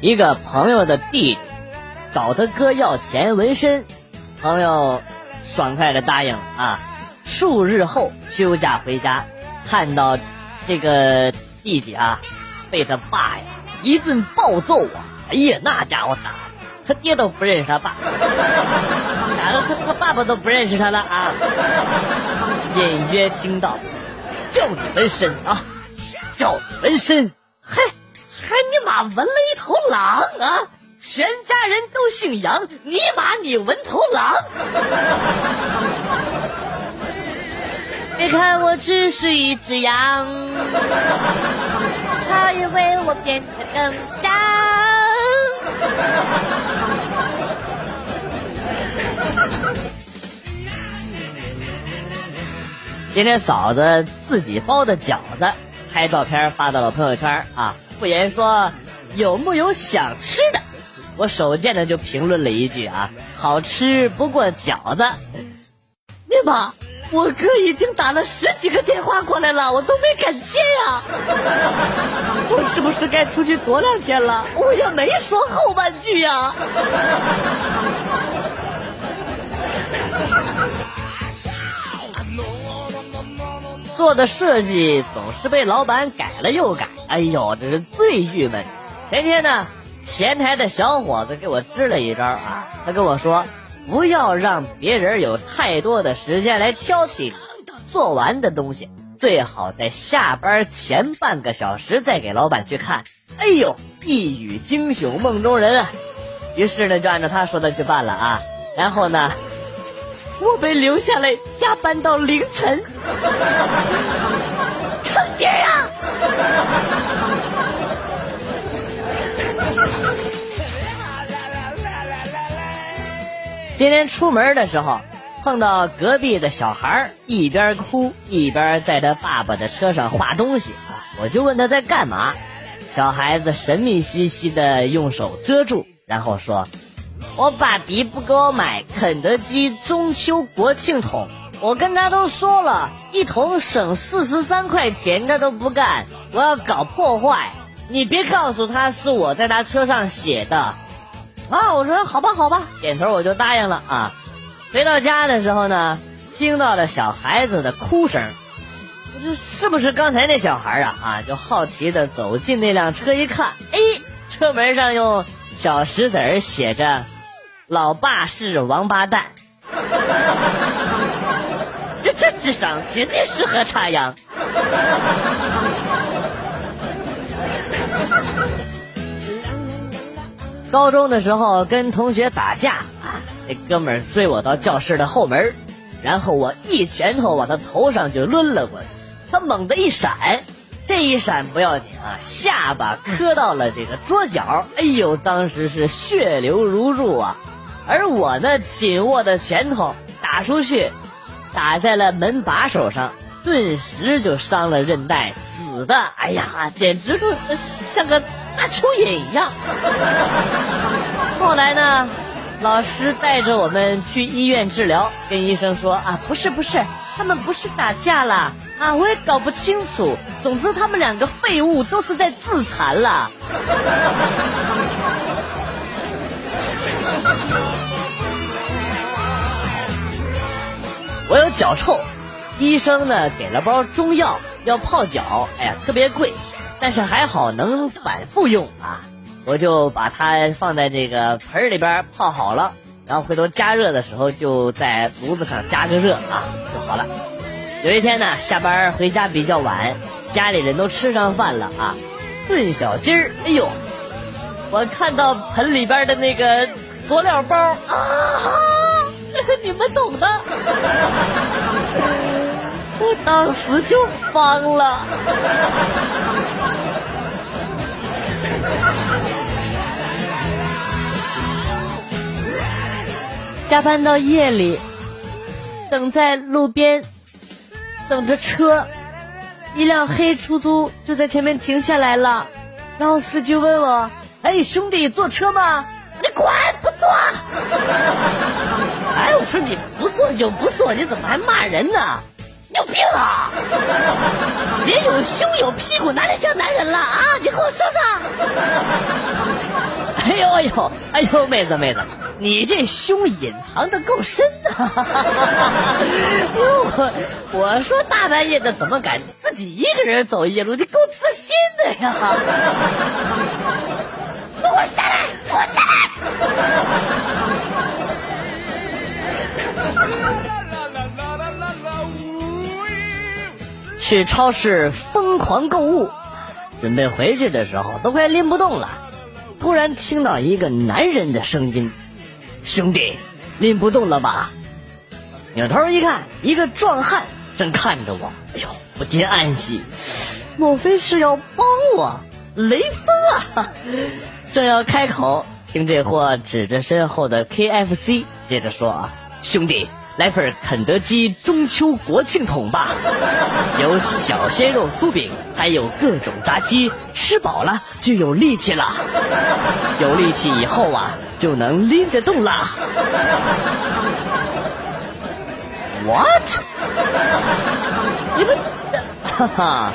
一个朋友的弟弟找他哥要钱纹身，朋友爽快的答应啊。数日后休假回家，看到这个弟弟啊，被他爸呀一顿暴揍啊！哎呀，那家伙打，他爹都不认识他爸，打的他他爸爸都不认识他了啊！隐约听到叫你纹身啊，叫你纹身，嗨，还你妈纹了一头狼啊！全家人都姓杨，你妈你纹头狼。别看我只是一只羊，它也为我变得更香。今天嫂子自己包的饺子，拍照片发到了朋友圈啊。不言说有木有想吃的，我手贱的就评论了一句啊，好吃不过饺子。你妈。我哥已经打了十几个电话过来了，我都没敢接呀。我是不是该出去躲两天了？我也没说后半句呀。做的设计总是被老板改了又改，哎呦，这是最郁闷。前天呢，前台的小伙子给我支了一招啊，他跟我说。不要让别人有太多的时间来挑剔做完的东西，最好在下班前半个小时再给老板去看。哎呦，一语惊醒梦中人啊！于是呢，就按照他说的去办了啊。然后呢，我被留下来加班到凌晨，坑爹呀！今天出门的时候，碰到隔壁的小孩一边哭一边在他爸爸的车上画东西啊，我就问他在干嘛，小孩子神秘兮兮的用手遮住，然后说：“我爸比不给我买肯德基中秋国庆桶，我跟他都说了一桶省四十三块钱，他都不干，我要搞破坏，你别告诉他是我在他车上写的。”啊，我说好吧，好吧，点头我就答应了啊。回到家的时候呢，听到了小孩子的哭声，我就是不是刚才那小孩啊？啊，就好奇的走进那辆车一看，哎，车门上用小石子儿写着“老爸是王八蛋”，这这智商绝对适合插秧。高中的时候跟同学打架啊，那哥们儿追我到教室的后门，然后我一拳头往他头上就抡了过去，他猛地一闪，这一闪不要紧啊，下巴磕到了这个桌角，哎呦，当时是血流如注啊，而我呢紧握的拳头打出去，打在了门把手上，顿时就伤了韧带，紫的，哎呀，简直像个。大蚯蚓一样。后来呢，老师带着我们去医院治疗，跟医生说啊，不是不是，他们不是打架了啊，我也搞不清楚。总之，他们两个废物都是在自残了。我有脚臭，医生呢给了包中药要泡脚，哎呀，特别贵。但是还好能反复用啊，我就把它放在这个盆里边泡好了，然后回头加热的时候就在炉子上加个热啊就好了。有一天呢，下班回家比较晚，家里人都吃上饭了啊，炖小鸡儿，哎呦，我看到盆里边的那个佐料包啊，你们懂的，我当时就慌了。加班到夜里，等在路边等着车，一辆黑出租就在前面停下来了，然后司机问我：“哎，兄弟，坐车吗？”你滚，不坐！哎，我说你不坐就不坐，你怎么还骂人呢？你有病啊！姐有胸有屁股，哪里像男人了啊？你和我说说。哎呦哎呦哎呦，妹子妹子，你这胸隐藏的够深的。我我说大半夜的怎么敢自己一个人走夜路？你够自信的呀！给我下来，给我下来！去超市疯狂购物，准备回去的时候都快拎不动了，突然听到一个男人的声音：“兄弟，拎不动了吧？”扭头一看，一个壮汉正看着我，哎呦，不禁暗喜，莫非是要帮我？雷锋啊！正要开口，听这货指着身后的 KFC，接着说：“啊，兄弟，来份肯德基中秋国庆桶吧，有小鲜肉酥饼，还有各种炸鸡，吃饱了就有力气了，有力气以后啊，就能拎得动了。” What？你们，哈哈，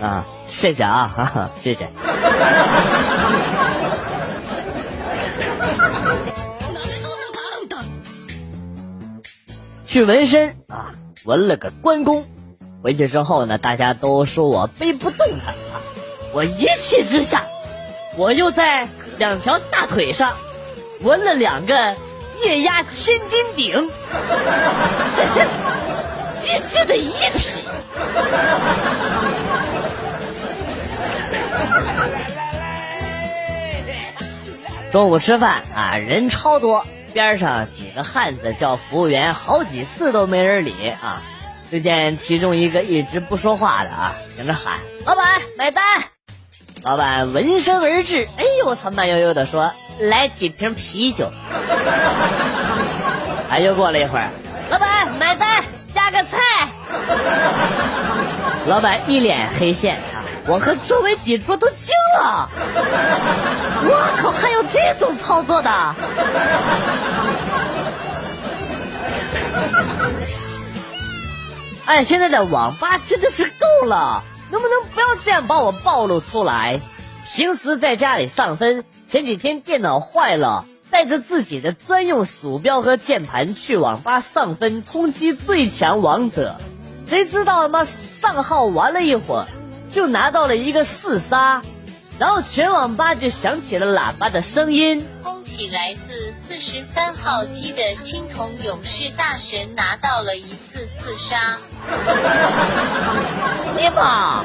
啊。谢谢啊，哈哈，谢谢。去纹身啊，纹了个关公。回去之后呢，大家都说我背不动他啊。我一气之下，我又在两条大腿上纹了两个液压千斤顶，机智的一批。中午吃饭啊，人超多，边上几个汉子叫服务员，好几次都没人理啊。就见其中一个一直不说话的啊，在那喊：“老板买单。”老板闻声而至，哎呦，他慢悠悠的说：“来几瓶啤酒。”哎，又过了一会儿，老板买单，加个菜。老板一脸黑线。我和周围几桌都惊了，我靠，还有这种操作的！哎，现在的网吧真的是够了，能不能不要这样把我暴露出来？平时在家里上分，前几天电脑坏了，带着自己的专用鼠标和键盘去网吧上分，冲击最强王者，谁知道他妈上号玩了一会儿。就拿到了一个四杀，然后全网吧就响起了喇叭的声音。恭喜来自四十三号机的青铜勇士大神拿到了一次四杀。你妈！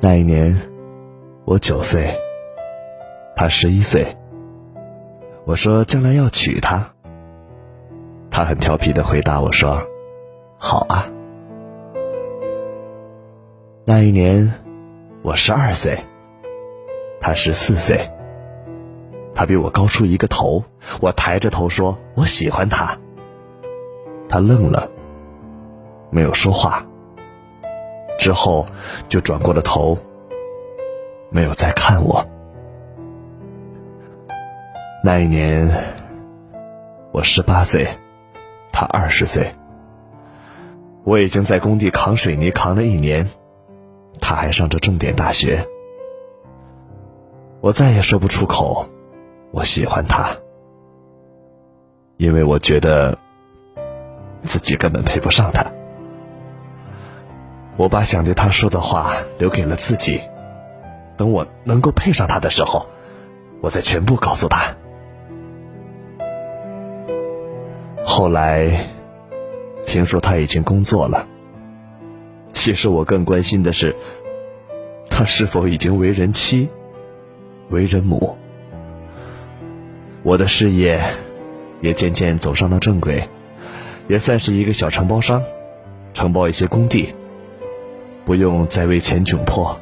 那一年。我九岁，他十一岁。我说将来要娶她，他很调皮的回答我说：“好啊。”那一年我十二岁，他十四岁。他比我高出一个头，我抬着头说：“我喜欢他。”他愣了，没有说话，之后就转过了头。没有再看我。那一年，我十八岁，他二十岁。我已经在工地扛水泥扛了一年，他还上着重点大学。我再也说不出口，我喜欢他，因为我觉得自己根本配不上他。我把想对他说的话留给了自己。等我能够配上他的时候，我再全部告诉他。后来听说他已经工作了。其实我更关心的是，他是否已经为人妻、为人母。我的事业也渐渐走上了正轨，也算是一个小承包商，承包一些工地，不用再为钱窘迫。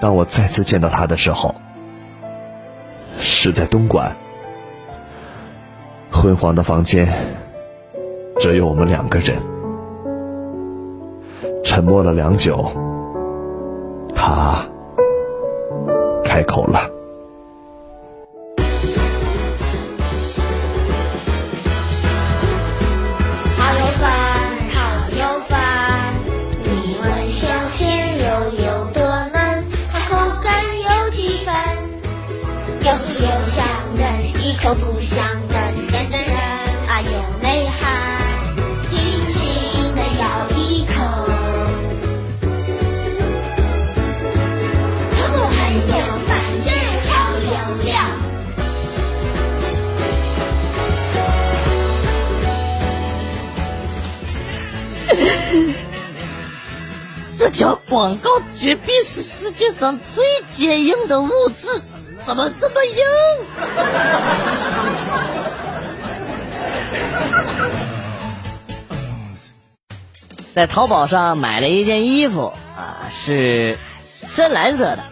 当我再次见到他的时候，是在东莞，昏黄的房间，只有我们两个人，沉默了良久，他开口了。嫩，一口不香嫩，认真人啊有内涵，尽情的咬一口。口很有饭劲儿，好有料。这条广告绝壁是世界上最坚硬的物质，怎么这么硬？在淘宝上买了一件衣服啊，是深蓝色的，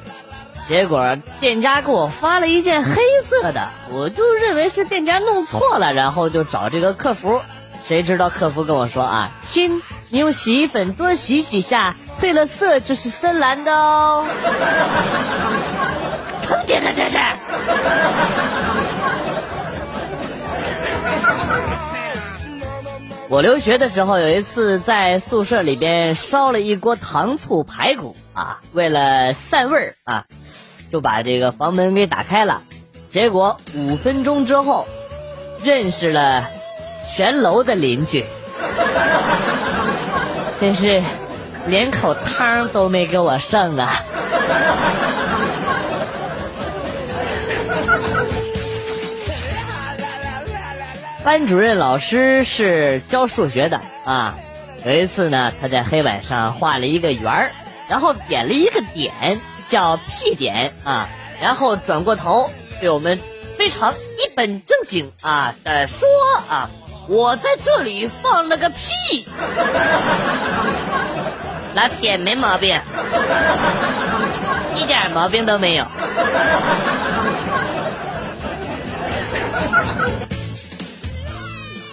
结果店家给我发了一件黑色的，我就认为是店家弄错了，然后就找这个客服，谁知道客服跟我说啊，亲，你用洗衣粉多洗几下，褪了色就是深蓝的哦。坑爹的这是！我留学的时候，有一次在宿舍里边烧了一锅糖醋排骨啊，为了散味儿啊，就把这个房门给打开了。结果五分钟之后，认识了全楼的邻居，真是连口汤都没给我剩啊！班主任老师是教数学的啊，有一次呢，他在黑板上画了一个圆儿，然后点了一个点，叫 P 点啊，然后转过头对我们非常一本正经啊的说啊，我在这里放了个屁，老铁没毛病，一点毛病都没有。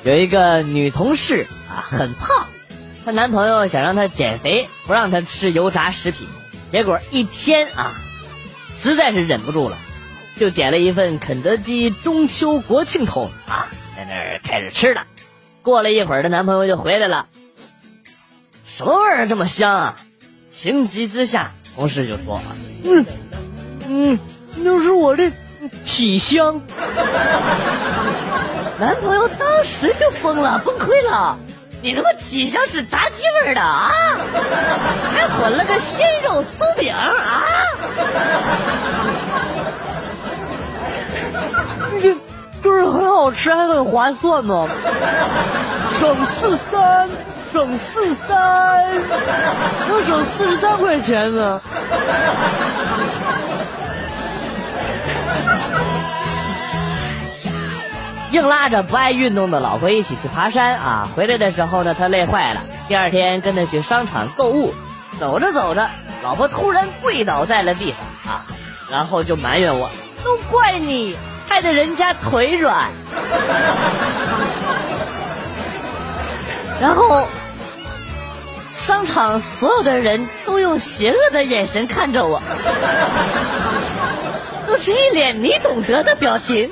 有一个女同事啊，很胖，她男朋友想让她减肥，不让她吃油炸食品，结果一天啊，实在是忍不住了，就点了一份肯德基中秋国庆桶啊，在那儿开始吃了。过了一会儿，她男朋友就回来了，什么味儿这么香啊？情急之下，同事就说：“嗯嗯，那是我的体香。”男朋友当时就疯了，崩溃了。你他妈体香是炸鸡味的啊？还混了个鲜肉酥饼啊？这就是很好吃，还很划算呢。省四三，省四三，能省四十三块钱呢。硬拉着不爱运动的老婆一起去爬山啊！回来的时候呢，他累坏了。第二天跟他去商场购物，走着走着，老婆突然跪倒在了地上啊，然后就埋怨我：“都怪你，害得人家腿软。”然后，商场所有的人都用邪恶的眼神看着我，都是一脸你懂得的表情。